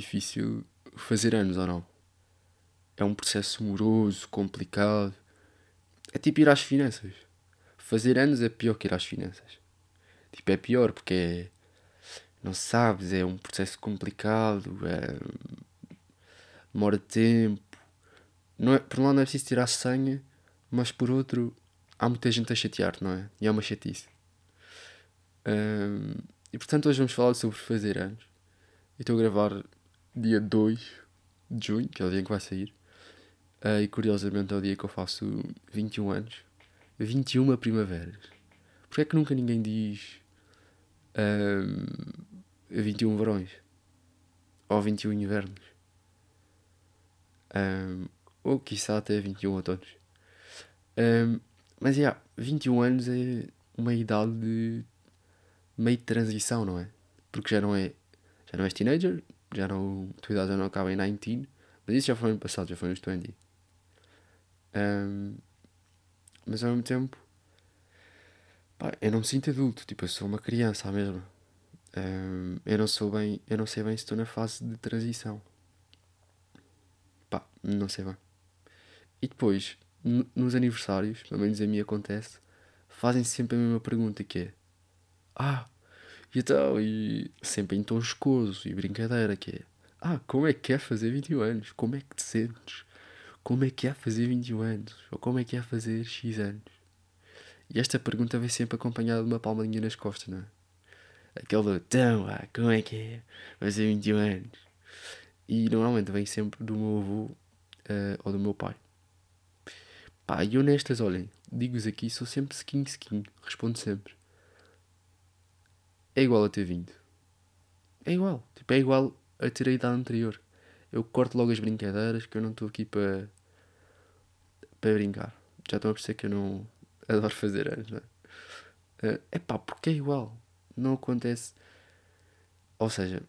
difícil fazer anos ou não? É um processo moroso, complicado. É tipo ir às finanças. Fazer anos é pior que ir às finanças. Tipo, é pior porque é, não sabes, é um processo complicado, é, demora tempo. Não é, por um lado não é preciso tirar senha, mas por outro há muita gente a chatear, não é? E é uma chatice. Um, e portanto hoje vamos falar sobre fazer anos. Estou a gravar dia 2 de junho, que é o dia que vai sair. Uh, e curiosamente é o dia que eu faço 21 anos. 21 primaveras. Porquê é que nunca ninguém diz um, 21 verões? Ou 21 invernos? Um, ou quiçá até 21 outonos. Um, mas, já, yeah, 21 anos é uma idade de meio de transição, não é? Porque já não é, já não és teenager, já não, a tua já não acaba em 19, mas isso já foi no passado, já foi nos 20. Um, mas ao mesmo tempo, pá, eu não me sinto adulto, tipo, eu sou uma criança mesmo. Um, eu não sou bem, eu não sei bem se estou na fase de transição. Pá, não sei bem. E depois, nos aniversários, pelo menos a mim acontece, fazem sempre a mesma pergunta que é Ah, e então, e sempre em tom jocoso e brincadeira que é Ah, como é que é fazer 21 anos? Como é que te sentes? Como é que é fazer 21 anos? Ou como é que é fazer X anos? E esta pergunta vem sempre acompanhada de uma palmadinha nas costas, não é? Aquele então, ah, como é que é fazer 21 anos? E normalmente vem sempre do meu avô uh, ou do meu pai. Pá, e honestas, olhem, digo-vos aqui, sou sempre skin skin, respondo sempre. É igual a ter vindo. É igual, tipo, é igual a ter a idade anterior. Eu corto logo as brincadeiras, que eu não estou aqui para para brincar. Já estão a perceber que eu não adoro fazer anos, não é? Uh, epá, porque é igual. Não acontece. Ou seja,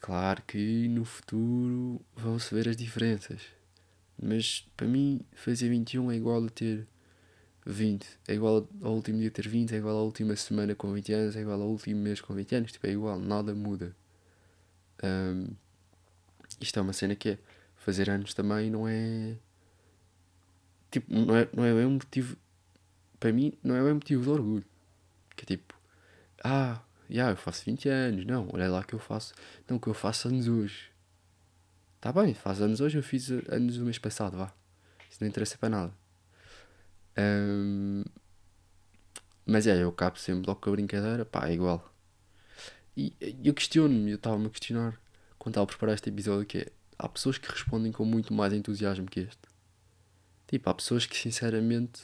claro que no futuro vão-se ver as diferenças. Mas para mim, fazer 21 é igual a ter 20. É igual ao último dia ter 20, é igual à última semana com 20 anos, é igual ao último mês com 20 anos. Tipo, é igual, nada muda. Um, isto é uma cena que é. Fazer anos também não é. Tipo, não é, não é um motivo. Para mim, não é um motivo de orgulho. Que é tipo. Ah, já, eu faço 20 anos. Não, olha lá que eu faço. Não, que eu faço anos hoje. Tá bem, faz anos hoje, eu fiz anos o mês passado, vá. Isso não interessa para nada. Um, mas é, eu cabo sempre logo com a brincadeira, pá, é igual. E eu questiono-me, eu estava-me a questionar quando estava a preparar este episódio que é, há pessoas que respondem com muito mais entusiasmo que este. Tipo, há pessoas que sinceramente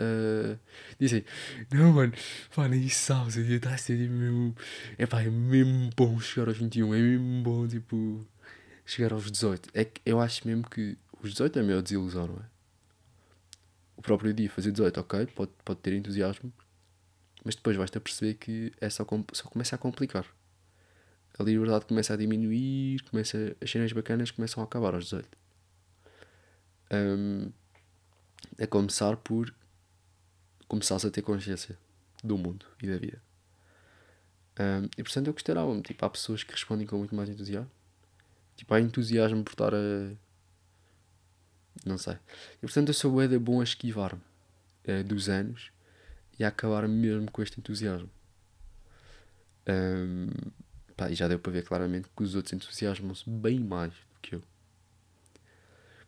uh, dizem, não mano, pá, nem sabes, está a ser mesmo. É pá, é mesmo bom chegar aos 21, é mesmo bom, tipo chegar aos 18. É que eu acho mesmo que os 18 é a maior desilusão, não é? O próprio dia fazer 18, ok, pode, pode ter entusiasmo, mas depois vais-te a perceber que é só, só começa a complicar. A liberdade começa a diminuir, começa, as cenas bacanas começam a acabar aos 18. Um, a começar por começares a ter consciência do mundo e da vida. Um, e portanto eu questionava-me, tipo, há pessoas que respondem com muito mais entusiasmo Tipo, há entusiasmo por estar a. Não sei. E portanto eu sou bué bom a esquivar-me uh, dos anos e a acabar mesmo com este entusiasmo. Um, pá, e já deu para ver claramente que os outros entusiasmam-se bem mais do que eu.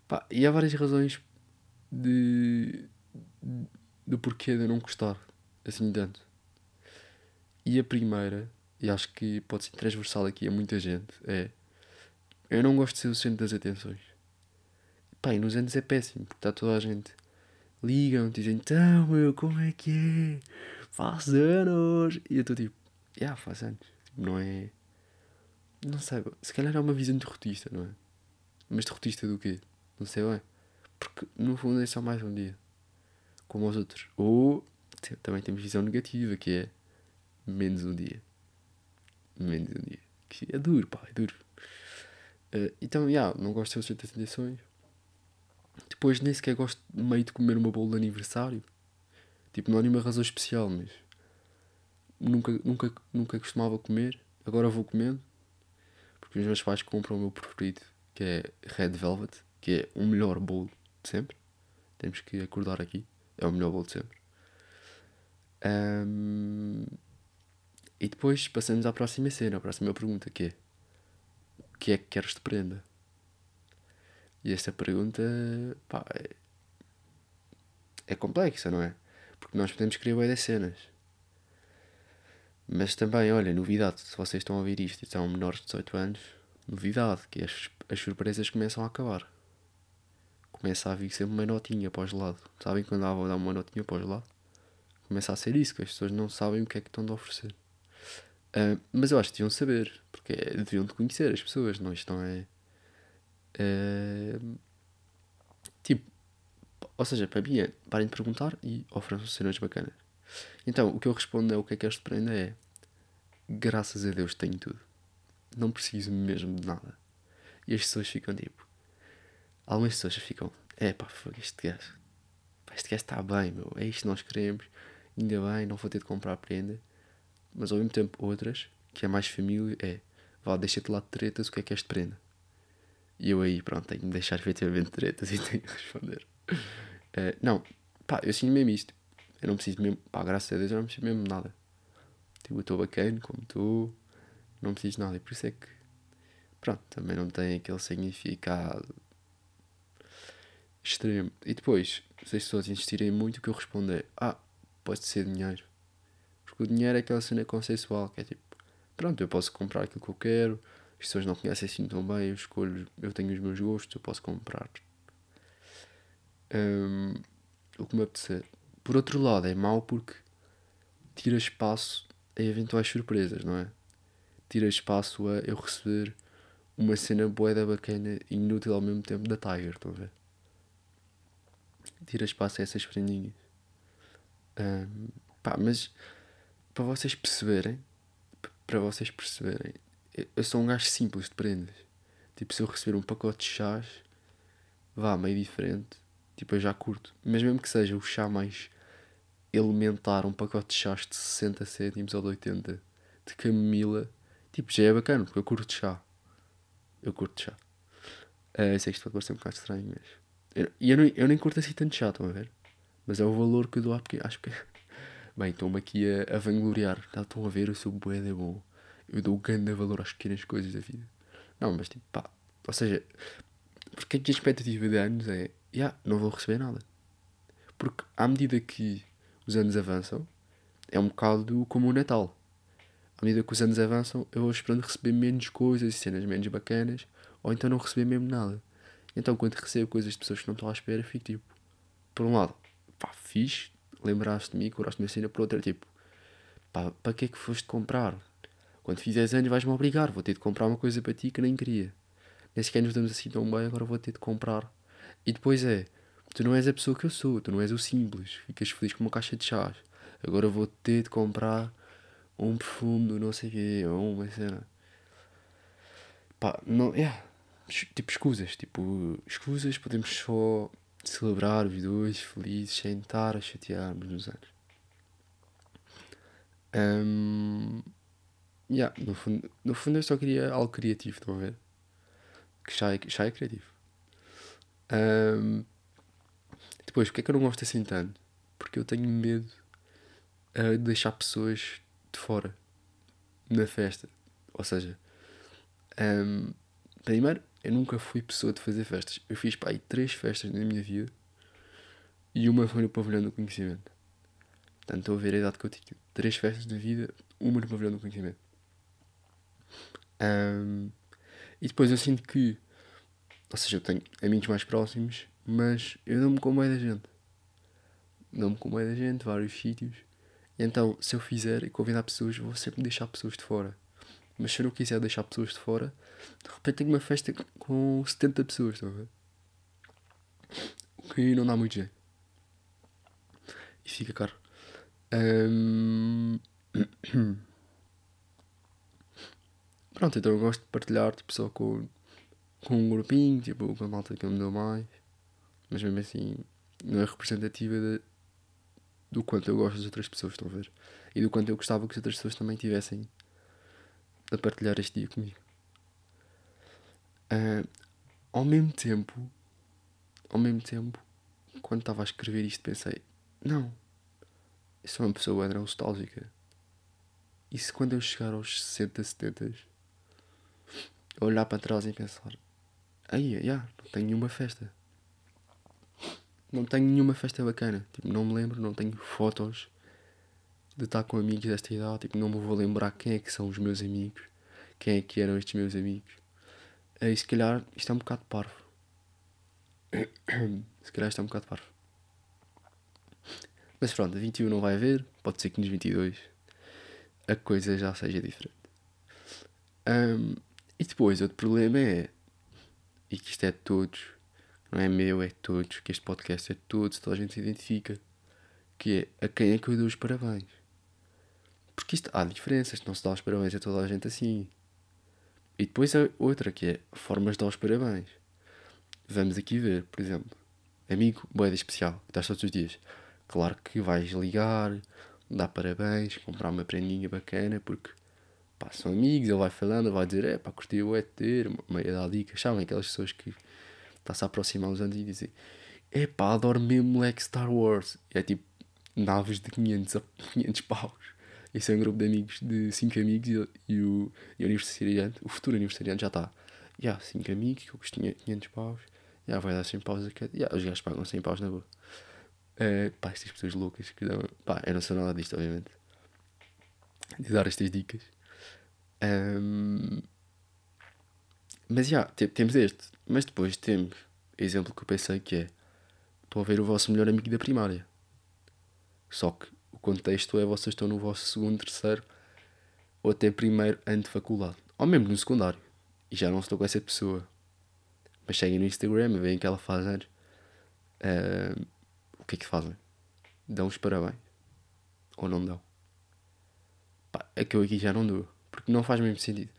Pá, e há várias razões de, do porquê de eu não gostar assim tanto. E a primeira, e acho que pode ser transversal aqui a muita gente, é eu não gosto de ser o centro das atenções. Pá, e nos anos é péssimo, porque está toda a gente. Ligam, dizem, então, meu, como é que é? Faz anos! E eu estou tipo, já, yeah, faz anos. Tipo, não é. Não sei, se calhar é uma visão derrotista, não é? Mas derrotista do quê? Não sei bem. Porque no fundo é só mais um dia. Como os outros. Ou também temos visão negativa, que é menos um dia. Menos um dia. Que é duro, pá, é duro. Uh, então, já, yeah, não gosto de ser das intenções. Depois nem sequer gosto meio de comer uma bola de aniversário. Tipo, não há nenhuma razão especial, mas nunca, nunca, nunca costumava comer. Agora vou comendo. porque os meus pais compram o meu preferido, que é Red Velvet, que é o melhor bolo de sempre. Temos que acordar aqui. É o melhor bolo de sempre. Um, e depois passamos à próxima cena, à próxima pergunta, que é o que é que queres de prenda? E esta pergunta pá, é, é complexa, não é? Porque nós podemos querer bem das cenas. Mas também, olha, novidade, se vocês estão a ouvir isto e são menores de 18 anos, novidade, que as, as surpresas começam a acabar. Começa a vir sempre uma notinha para o. Sabem quando a dar uma notinha para o gelado? Começa a ser isso, que as pessoas não sabem o que é que estão a oferecer. Uh, mas eu acho que deviam saber, porque é, deviam de conhecer as pessoas, não? Isto não é. Tipo, ou seja, para mim é parem de perguntar e ofereçam cenas bacanas. Então, o que eu respondo é o que é que este prenda é. Graças a Deus tenho tudo. Não preciso mesmo de nada. E as pessoas ficam tipo. Algumas pessoas ficam. É pá, este gajo. Este gajo está bem, meu. É isto que nós queremos. Ainda bem, não vou ter de comprar prenda. Mas ao mesmo tempo, outras, que é mais família, é. Vá, deixa-te lá de tretas, o que é que és de prenda? E eu aí, pronto, tenho de deixar efetivamente tretas e tenho que responder. Uh, não, pá, eu sinto mesmo isto. Eu não preciso mesmo, pá, graças a Deus, eu não preciso mesmo nada. Tipo, eu estou bacana, como estou, não preciso de nada. E por isso é que, pronto, também não tem aquele significado extremo. E depois, se as pessoas insistirem muito, o que eu respondo é: Ah, pode ser dinheiro. Porque o dinheiro é aquela cena consensual, que é tipo: Pronto, eu posso comprar aquilo que eu quero, as pessoas não conhecem assim tão bem, eu escolho, eu tenho os meus gostos, eu posso comprar um, o que me apetecer. Por outro lado, é mau porque tira espaço a eventuais surpresas, não é? Tira espaço a eu receber uma cena boeda bacana e inútil ao mesmo tempo da Tiger, estão a ver? Tira espaço a essas prendinhas. Um, pá, mas para vocês perceberem, para vocês perceberem, eu sou um gajo simples de prendas. Tipo, se eu receber um pacote de chás, vá, meio diferente, tipo, eu já curto. Mas mesmo que seja o chá mais elementar, um pacote de chás de 60 cêntimos ou de 80 de camomila, tipo, já é bacana, porque eu curto chá. Eu curto chá. Uh, eu sei que isto pode parecer um bocado estranho, mas. Eu, eu, não, eu nem curto assim tanto chá, estão a ver? Mas é o valor que eu dou à porque acho que. Bem, estou-me aqui a, a vangloriar. Estão a ver, eu sou bué de bom. Eu dou grande valor às pequenas coisas da vida. Não, mas tipo, pá. Ou seja, porque a expectativa de anos é. Já, yeah, não vou receber nada. Porque à medida que os anos avançam, é um bocado como o Natal. À medida que os anos avançam, eu vou esperando receber menos coisas e cenas menos bacanas, ou então não receber mesmo nada. Então, quando recebo coisas de pessoas que não estão à espera, fico tipo, por um lado, pá, fixe, lembraste de mim, curaste de uma cena, por outra, tipo, pá, para que é que foste comprar? Quando fizeres anos, vais-me obrigar, vou ter de comprar uma coisa para ti que nem queria. Nem sequer nos damos assim tão bem, agora vou ter de comprar. E depois é, Tu não és a pessoa que eu sou, tu não és o simples. Ficas feliz com uma caixa de chás. Agora vou ter de comprar um perfume do não sei quê, ou uma cena. Pá, não, é. Tipo, escusas. Tipo, escusas, podemos só celebrar os dois felizes sem estar a chatearmos nos anos. Um, yeah, no, fundo, no fundo eu só queria algo criativo, estão a ver? Que já é, já é criativo. Um, depois, porque é que eu não gosto assim tanto? Porque eu tenho medo uh, de deixar pessoas de fora na festa. Ou seja, um, primeiro, eu nunca fui pessoa de fazer festas. Eu fiz pá, aí três festas na minha vida e uma foi no pavilhão do conhecimento. Portanto, estou a ver a idade que eu tinha. Três festas de vida, uma no pavilhão do conhecimento. Um, e depois eu sinto que, ou seja, eu tenho amigos mais próximos mas eu dou-me com meio da gente. Dou-me com meio da gente, vários sítios. Então, se eu fizer e convidar pessoas, vou sempre deixar pessoas de fora. Mas se eu não quiser deixar pessoas de fora, de repente tenho uma festa com 70 pessoas, estão a ver? O que não dá muito jeito. E fica caro. Um... Pronto, então eu gosto de partilhar tipo, só com, com um grupinho, tipo, com a malta que eu me dou mais mas mesmo assim não é representativa de, do quanto eu gosto das outras pessoas, estão a ver? E do quanto eu gostava que as outras pessoas também tivessem a partilhar este dia comigo. Uh, ao mesmo tempo, ao mesmo tempo, quando estava a escrever isto, pensei: não, eu sou uma pessoa nostálgica. E se quando eu chegar aos 60, 70, olhar para trás e pensar: aí, yeah, não tenho nenhuma festa. Não tenho nenhuma festa bacana. Tipo, não me lembro, não tenho fotos de estar com amigos desta idade. Tipo, não me vou lembrar quem é que são os meus amigos. Quem é que eram estes meus amigos. E se calhar isto é um bocado parvo. se calhar isto é um bocado parvo. Mas pronto, 21 não vai haver. Pode ser que nos 22 a coisa já seja diferente. Um, e depois, outro problema é. E que isto é de todos. Não é meu, é de todos. Que este podcast é de todos. Toda a gente se identifica. Que é a quem é que eu dou os parabéns. Porque isto há diferenças. Não se dá os parabéns a toda a gente assim. E depois a outra que é formas de dar os parabéns. Vamos aqui ver, por exemplo, amigo boeda especial, que estás todos os dias. Claro que vais ligar, dar parabéns, comprar uma prendinha bacana, porque pá, são amigos, ele vai falando, vai dizer, é pá, curti o ter, meia dar dicas, sabem? Aquelas pessoas que está-se a aproximar uns anos e dizem, é pá, adoro mesmo moleque Star Wars. E é tipo naves de 500 a 500 paus. Esse é um grupo de amigos, de 5 amigos e, e, o, e o o futuro aniversariante já está. Já, yeah, 5 amigos, que eu custo 500 paus. Já, yeah, vai dar 100 paus a cada. Yeah, os gajos pagam 100 paus na boa. Uh, pá, estas pessoas loucas que dão. Pá, eu não sou nada disto, obviamente. De dar estas dicas. Um, mas já, yeah, temos este. Mas depois temos exemplo que eu pensei que é. Estou a ver o vosso melhor amigo da primária. Só que contexto é vocês estão no vosso segundo, terceiro ou até primeiro ano de faculdade. Ou mesmo no secundário. E já não estou com essa pessoa. Mas seguem no Instagram, veem que ela faz anos. O que é que fazem? Dão os parabéns. Ou não dão? Pá, é que eu aqui já não dou. Porque não faz mesmo sentido.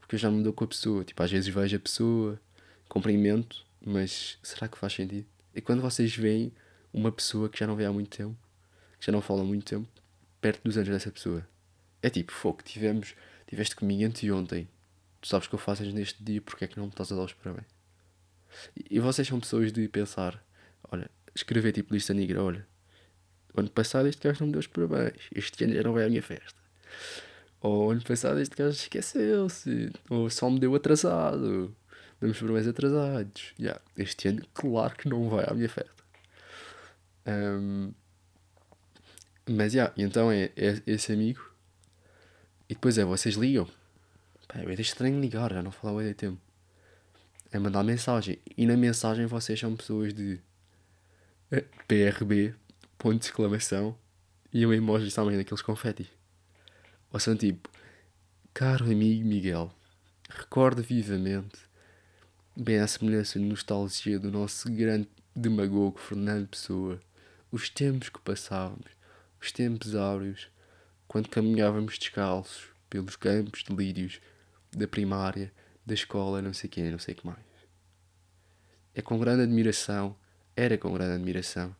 Porque eu já me dou com a pessoa. Tipo, às vezes vejo a pessoa, cumprimento, mas será que faz sentido? E quando vocês veem uma pessoa que já não vê há muito tempo já não falo há muito tempo, perto dos anos dessa pessoa. É tipo, fogo, tivemos, tiveste comigo anteontem. Tu sabes que eu faço neste dia, porque é que não me estás a dar os parabéns? E, e vocês são pessoas de pensar, olha, escrever tipo lista negra, olha, ano passado este gajo não me deu os parabéns, este ano já não vai à minha festa. Ou ano passado este gajo esqueceu-se, ou só me deu atrasado, damos parabéns atrasados. Yeah, este ano, claro que não vai à minha festa. Um, mas, já, yeah, então é, é esse amigo. E depois é, vocês ligam. Pá, é estranho ligar, já não falava de tempo. É mandar mensagem. E na mensagem vocês são pessoas de eh, PRB, ponto de exclamação, e um emoji também daqueles confetis. Ou são tipo, caro amigo Miguel, recorda vivamente, bem à semelhança de nostalgia do nosso grande demagogo Fernando Pessoa, os tempos que passávamos os tempos áureos, quando caminhávamos descalços pelos campos de lírios da primária, da escola, não sei quem, não sei que mais. É com grande admiração, era com grande admiração,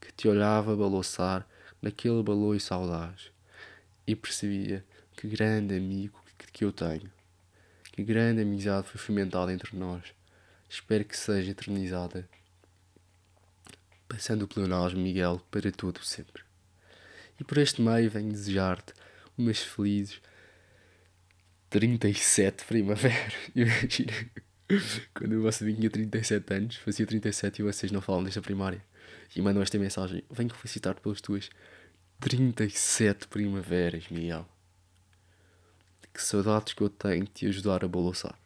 que te olhava balouçar naquele baloio saudade e percebia que grande amigo que eu tenho, que grande amizade foi fomentada entre nós. Espero que seja eternizada, passando o pleonasmo Miguel para todo sempre. E por este meio venho desejar-te umas felizes 37 primavera. Imagina, quando vosso tinha 37 anos, fazia 37 e vocês não falam desta primária. E mandam esta mensagem: Venho felicitar-te pelas tuas 37 primaveras, Miguel. Que saudades que eu tenho de te ajudar a balançar.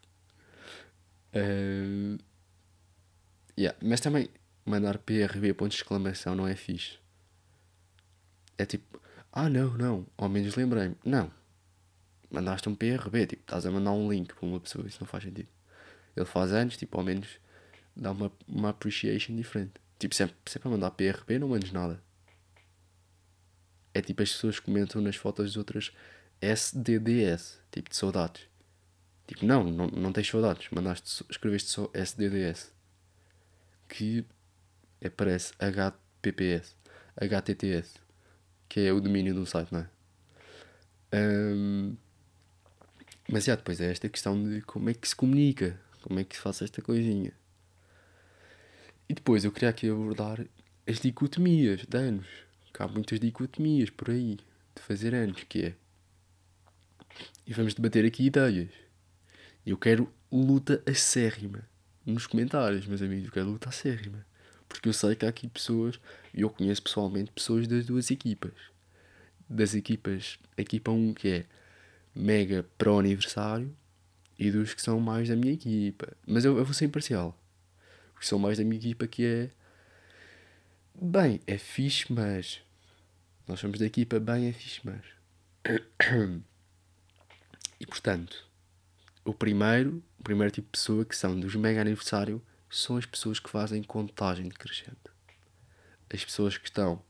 Uh, yeah. Mas também mandar PRB ponto de exclamação não é fixe é tipo, ah não, não, ao menos lembrei-me. Não. Mandaste um PRB, tipo, estás a mandar um link para uma pessoa, isso não faz sentido. Ele faz anos, tipo, ao menos dá uma, uma appreciation diferente. Tipo, sempre, sempre a mandar PRB não mandes nada. É tipo as pessoas comentam nas fotos das outras SDDS, tipo de saudades. Tipo, não, não, não tens saudades, mandaste, escreveste só SDDS. Que é, parece HPPS, HTTS que é o domínio do site, não é? Um, mas já depois é esta questão de como é que se comunica. como é que se faz esta coisinha. E depois eu queria aqui abordar as dicotomias de anos. Que há muitas dicotomias por aí de fazer anos, que é. E vamos debater aqui ideias. Eu quero luta acérrima nos comentários, meus amigos. Eu quero luta acérrima. Porque eu sei que há aqui pessoas, e eu conheço pessoalmente pessoas das duas equipas. Das equipas, equipa 1 que é mega pro aniversário e dos que são mais da minha equipa. Mas eu, eu vou ser imparcial. Os que são mais da minha equipa que é. Bem, é fixe, mas. Nós somos da equipa bem, fixe, mas. E portanto, o primeiro, o primeiro tipo de pessoa que são dos mega aniversário são as pessoas que fazem contagem decrescente. As pessoas que estão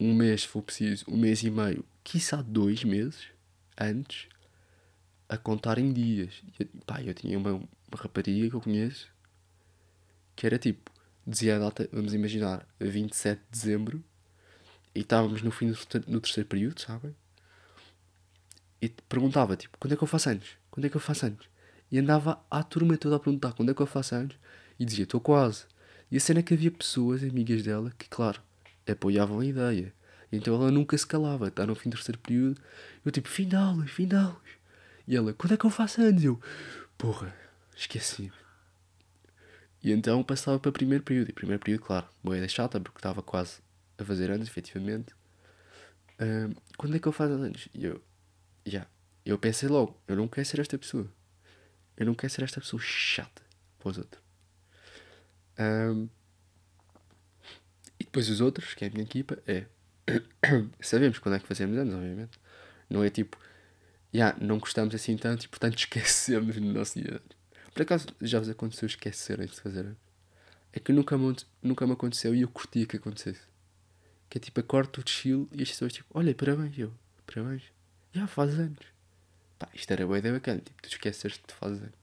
um mês, se for preciso, um mês e meio, quiçá dois meses antes, a contar em dias. E, pá, eu tinha uma, uma rapariga que eu conheço que era tipo, dizia a data, vamos imaginar, 27 de dezembro, e estávamos no fim do, terceiro período, sabem? E perguntava, tipo, quando é que eu faço anos? Quando é que eu faço anos? E andava à turma toda a perguntar quando é que eu faço anos? E dizia, estou quase. E a cena é que havia pessoas, amigas dela, que, claro, apoiavam a ideia. Então ela nunca se calava. Está no fim do terceiro período. Eu, tipo, fim de aulas, fim de aulas. E ela, quando é que eu faço anos? Eu, porra, esqueci. E então passava para o primeiro período. E primeiro período, claro, boa chata, porque estava quase a fazer anos, efetivamente. Quando é que eu faço anos? E eu, já. Yeah. Eu pensei logo, eu não quero ser esta pessoa. Eu não quero ser esta pessoa chata para os outros. Um, e depois os outros, que é a minha equipa, é. Sabemos quando é que fazemos anos, obviamente. Não é tipo, já, yeah, não gostamos assim tanto e portanto esquecemos no nosso dia. Por acaso já vos aconteceu esquecerem de fazer anos? É que nunca nunca me aconteceu e eu curtia que acontecesse. Que é tipo, acordo chill e as pessoas tipo, olha, parabéns, eu, parabéns. Já faz anos. Pá, isto era boa ideia bacana, tipo, tu esqueces fazes anos.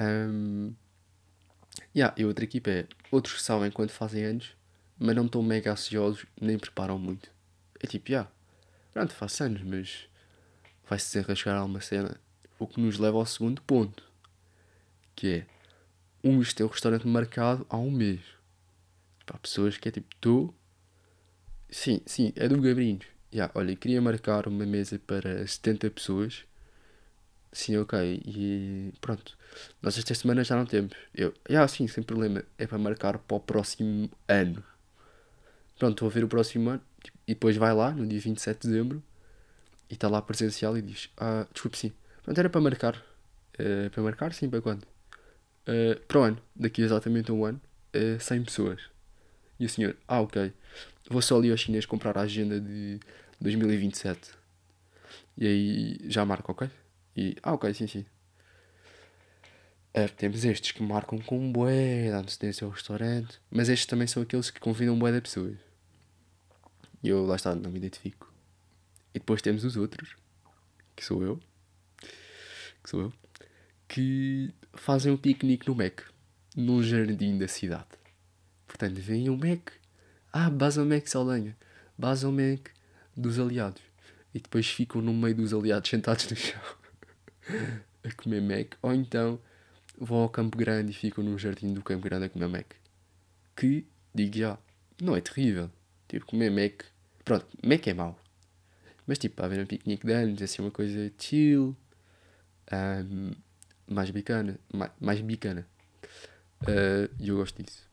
Um, yeah, e outra equipa é outros que sabem quando fazem anos, mas não estão mega ansiosos nem preparam muito. É tipo, já, yeah, pronto, faço anos, mas vai-se desenrascar alguma cena. O que nos leva ao segundo ponto, que é uns têm o restaurante marcado há um mês. Para pessoas que é tipo, tu. Sim, sim, é do Gabrinhos. Yeah, olha, queria marcar uma mesa para 70 pessoas. Sim, ok. E pronto. Nós esta semana já não temos. Eu, yeah, sim, sem problema. É para marcar para o próximo ano. Pronto, vou ver o próximo ano. Tipo, e depois vai lá, no dia 27 de dezembro. E está lá presencial e diz: Ah, desculpe, sim. Pronto, era para marcar. Uh, para marcar, sim, para quando? Uh, para o ano. Daqui exatamente a um ano. Uh, 100 pessoas. E o senhor: Ah, ok. Vou só ali ao chinês comprar a agenda de 2027. E aí já marco, ok? E, ah, ok, sim, sim. Uh, temos estes que marcam com bué da antecedência ao restaurante, mas estes também são aqueles que convidam bué de pessoas. E eu, lá está, não me identifico. E depois temos os outros, que sou eu, que sou eu, que fazem um piquenique no Mac, num jardim da cidade. Portanto, vem o Mac. Ah, Basel Mac Saldanha. Basel Mac dos aliados. E depois ficam no meio dos aliados sentados no chão a comer Mac. Ou então vão ao Campo Grande e ficam no jardim do Campo Grande a comer Mac. Que, digo já, não é terrível. Tipo, comer Mac. Pronto, Mac é mau. Mas tipo, para haver um piquenique de anos, assim, uma coisa chill. Um, mais bacana. Mais, mais bacana. Uh, e eu gosto disso.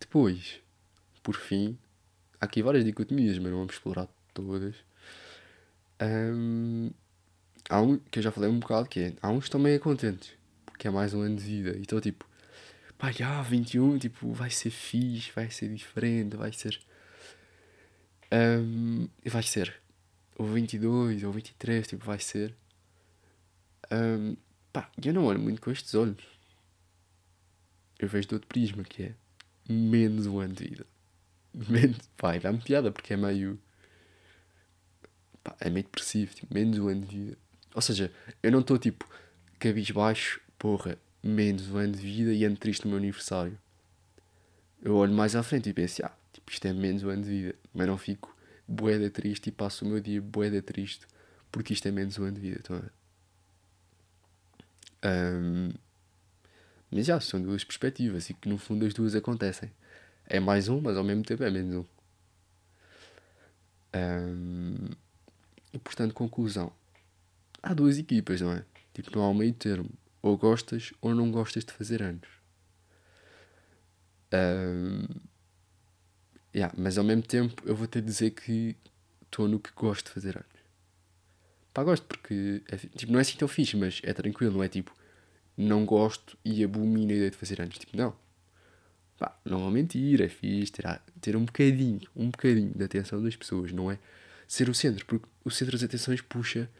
Depois, por fim, há aqui várias dicotomias, mas não vamos explorar todas. Um, há um que eu já falei um bocado que é, há uns que estão meio contentes, porque é mais um ano de vida. E estou tipo, pá, já, 21, tipo, vai ser fixe, vai ser diferente, vai ser. Um, vai ser. Ou 22, ou 23, tipo, vai ser. Um, pá, eu não olho muito com estes olhos. Eu vejo de outro prisma, que é menos um ano de vida. Menos, pá, dá-me piada porque é meio. Pá, é meio depressivo, tipo, menos um ano de vida. Ou seja, eu não estou tipo cabisbaixo, porra, menos um ano de vida e ando triste no meu aniversário. Eu olho mais à frente e penso, ah, tipo, isto é menos um ano de vida. Mas não fico boeda triste e passo o meu dia boeda triste porque isto é menos um ano de vida, estão a ver? Um, mas já, são duas perspectivas e que no fundo as duas acontecem. É mais um, mas ao mesmo tempo é menos um. um e portanto, conclusão. Há duas equipas, não é? Tipo, não há um meio termo. Ou gostas ou não gostas de fazer anos. Um, yeah, mas ao mesmo tempo eu vou ter de dizer que estou no que gosto de fazer anos. Pá, gosto porque é, tipo, não é assim tão fixe, mas é tranquilo, não é tipo não gosto e abomino a ideia de fazer anos. Tipo, não. Pá, não vou mentir, é fixe ter, ter um bocadinho, um bocadinho de atenção das pessoas, não é ser o centro, porque o centro das atenções puxa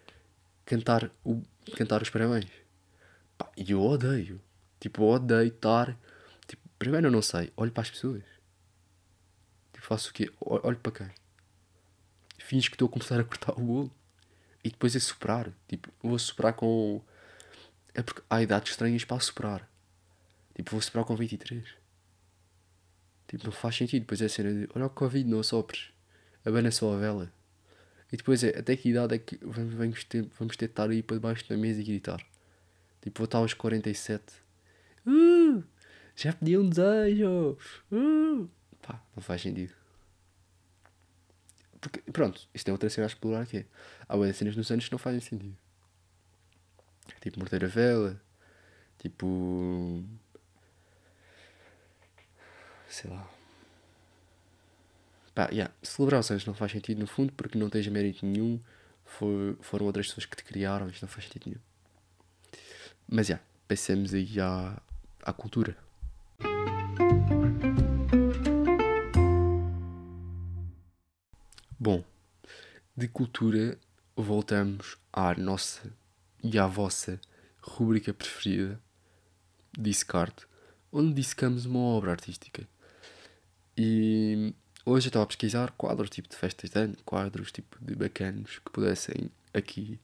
cantar, o, cantar os parabéns. Pá, e eu odeio. Tipo, odeio estar. Tipo, primeiro eu não sei, olho para as pessoas. Tipo, faço o quê? Olho para quem? Finge que estou a começar a cortar o bolo. E depois é soprar. Tipo, vou soprar com. É porque há idades estranhas para soprar. Tipo, vou soprar com 23. Tipo, não faz sentido. Depois é a cena de: olha o Covid, não sopres. Abana só a vela. E depois é: até que idade é que vamos ter, vamos ter de estar aí para debaixo da mesa e gritar? Tipo, vou estar aos 47. Uh! Já pedi um desejo! Uh! Pá, não faz sentido. Porque, pronto, isto é outra cena a explorar que é. Há boas cenas nos anos que não fazem sentido. Tipo morder a vela. Tipo. Sei lá. Pá, yeah, celebrar os anos não faz sentido no fundo porque não tens mérito nenhum. For, foram outras pessoas que te criaram, isto não faz sentido nenhum. Mas já, yeah, passemos aí à, à cultura. Bom, de cultura voltamos à nossa e à vossa rubrica preferida, Discard, onde dissecamos uma obra artística. E hoje eu estava a pesquisar quadros tipo de festas de ano, quadros tipo de bacanos que pudessem aqui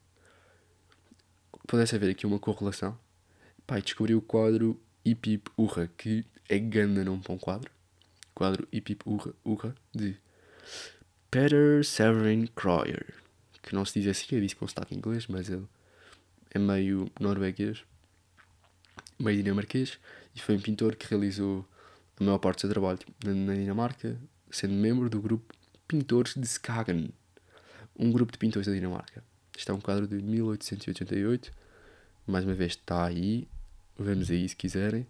pudesse haver aqui uma correlação. Pai, descobri o quadro Hip Hip Urra, que é ganda nome para um quadro. Quadro Hip Hip Urra, Urra de Peter Severin Kroyer, que não se diz assim, eu disse com sotaque inglês, mas ele é meio norueguês, meio dinamarquês, e foi um pintor que realizou a maior parte do seu trabalho na Dinamarca, sendo membro do grupo Pintores de Skagen, um grupo de pintores da Dinamarca. Este é um quadro de 1888, mais uma vez está aí, vamos aí se quiserem.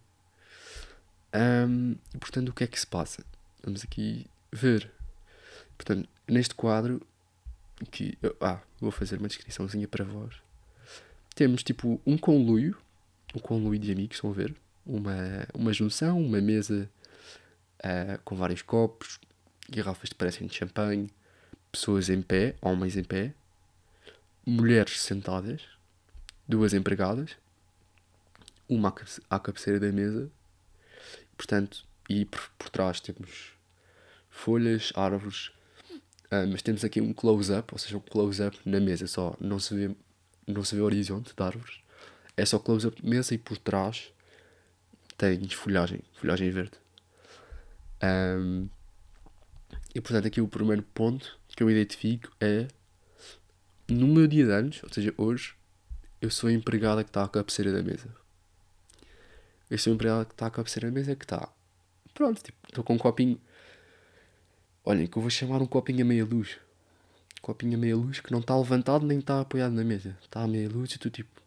Um, e portanto, o que é que se passa? Vamos aqui ver. Portanto, neste quadro, que ah, vou fazer uma descriçãozinha para vós. Temos tipo um conluio, um conluio de amigos, estão a ver? Uma, uma junção, uma mesa uh, com vários copos, garrafas que parecem de champanhe, pessoas em pé, homens em pé, mulheres sentadas, duas empregadas, uma à cabeceira da mesa, portanto, e por, por trás temos folhas, árvores, Uh, mas temos aqui um close-up, ou seja, um close-up na mesa só. Não se vê, não se vê o horizonte de árvores. É só close-up mesa e por trás tens folhagem, folhagem verde. Um, e portanto aqui o primeiro ponto que eu identifico é no meu dia de anos, ou seja, hoje, eu sou a empregada que está à cabeceira da mesa. Eu sou a empregada que está à cabeceira da mesa que está. Pronto, tipo, estou com um copinho Olhem, que eu vou chamar um copinho a meia luz. Copinho a meia luz que não está levantado nem está apoiado na mesa. Está a meia luz e tu tipo,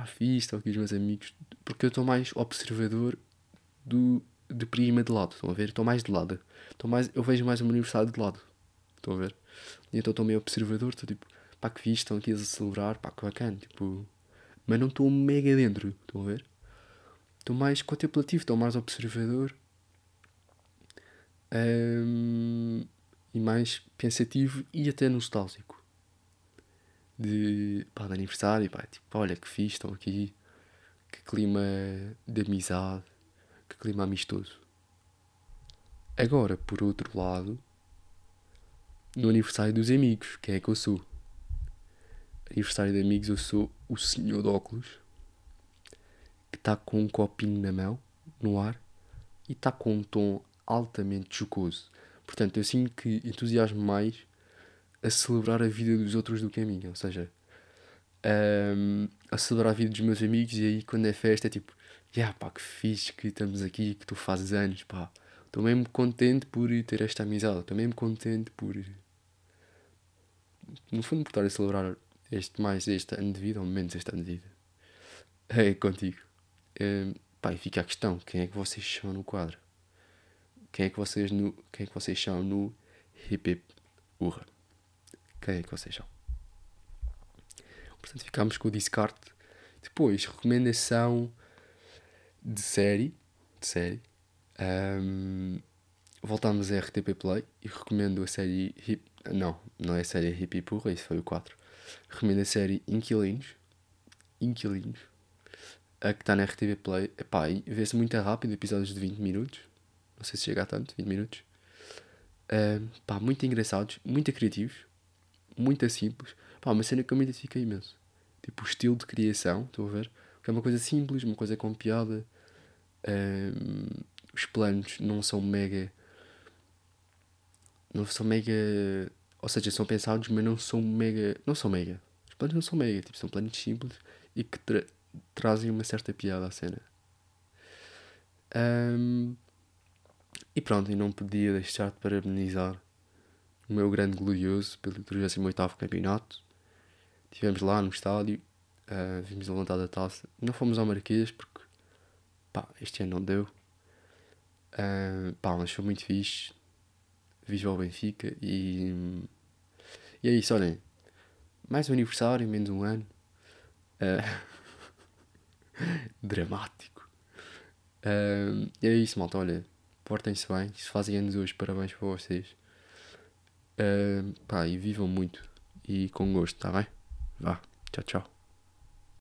pá, fiz, estou aqui os meus amigos. Porque eu estou mais observador do, de prima de lado. Estão a ver? Estou mais de lado. Estou mais, eu vejo mais meu aniversário de lado. Estão a ver? E então estou meio observador. Estou tipo, pá, que fiz, estão aqui a celebrar, pá, que bacana. Tipo, mas não estou mega dentro. Estão a ver? Estou mais contemplativo, estou mais observador um, e mais pensativo e até nostálgico. De, pá, de aniversário, pá, tipo, olha que fiz, estão aqui, que clima de amizade, que clima amistoso. Agora, por outro lado, no aniversário dos amigos, quem é que eu sou? Aniversário de amigos, eu sou o senhor de óculos que está com um copinho na mão, no ar, e está com um tom altamente jocoso. Portanto, eu sinto que entusiasmo mais a celebrar a vida dos outros do que a minha. Ou seja, um, a celebrar a vida dos meus amigos e aí quando é festa é tipo, yeah, pá, que fixe que estamos aqui, que tu fazes anos, pá. Estou mesmo contente por ter esta amizade, estou mesmo contente por. No fundo, por estar a celebrar este mais este ano de vida, ou menos este ano de vida. É contigo. É, pá, e fica a questão: quem é que vocês são no quadro? Quem é que vocês, no, quem é que vocês são no hip hip urra? Quem que vocês são? Portanto, ficámos com o descarte. Depois, recomendação de série. De série. Um, voltámos a RTP Play e recomendo a série Hip. Não, não é a série Hip Hip Urra, isso foi o 4. Recomendo a série Inquilinos. Inquilinos. A que está na RTP Play. Epá, vê-se muito rápido, episódios de 20 minutos. Não sei se chega a tanto, 20 minutos. Uh, pá, muito engraçados, muito criativos, muito simples. Pá, uma cena que eu me identifiquei imenso. Tipo, o estilo de criação, estou a ver? É uma coisa simples, uma coisa com piada. Uh, os planos não são mega. Não são mega. Ou seja, são pensados, mas não são mega. Não são mega. Os planos não são mega, tipo, são planos simples e que tra trazem uma certa piada à cena. Um, e pronto, e não podia deixar de parabenizar o meu grande glorioso pelo 38 campeonato. Estivemos lá no estádio, uh, vimos a vontade da taça. Não fomos ao Marquês porque pá, este ano não deu. Uh, pá, mas foi muito fixe. Viva ao Benfica e. E é isso, olhem. Mais um aniversário, menos um ano. Uh, dramático. Uh, é isso, malta, olha portem-se bem. Se fazem anos hoje, parabéns para vocês. Uh, pá, e vivam muito. E com gosto, tá bem? Vá, tchau, tchau.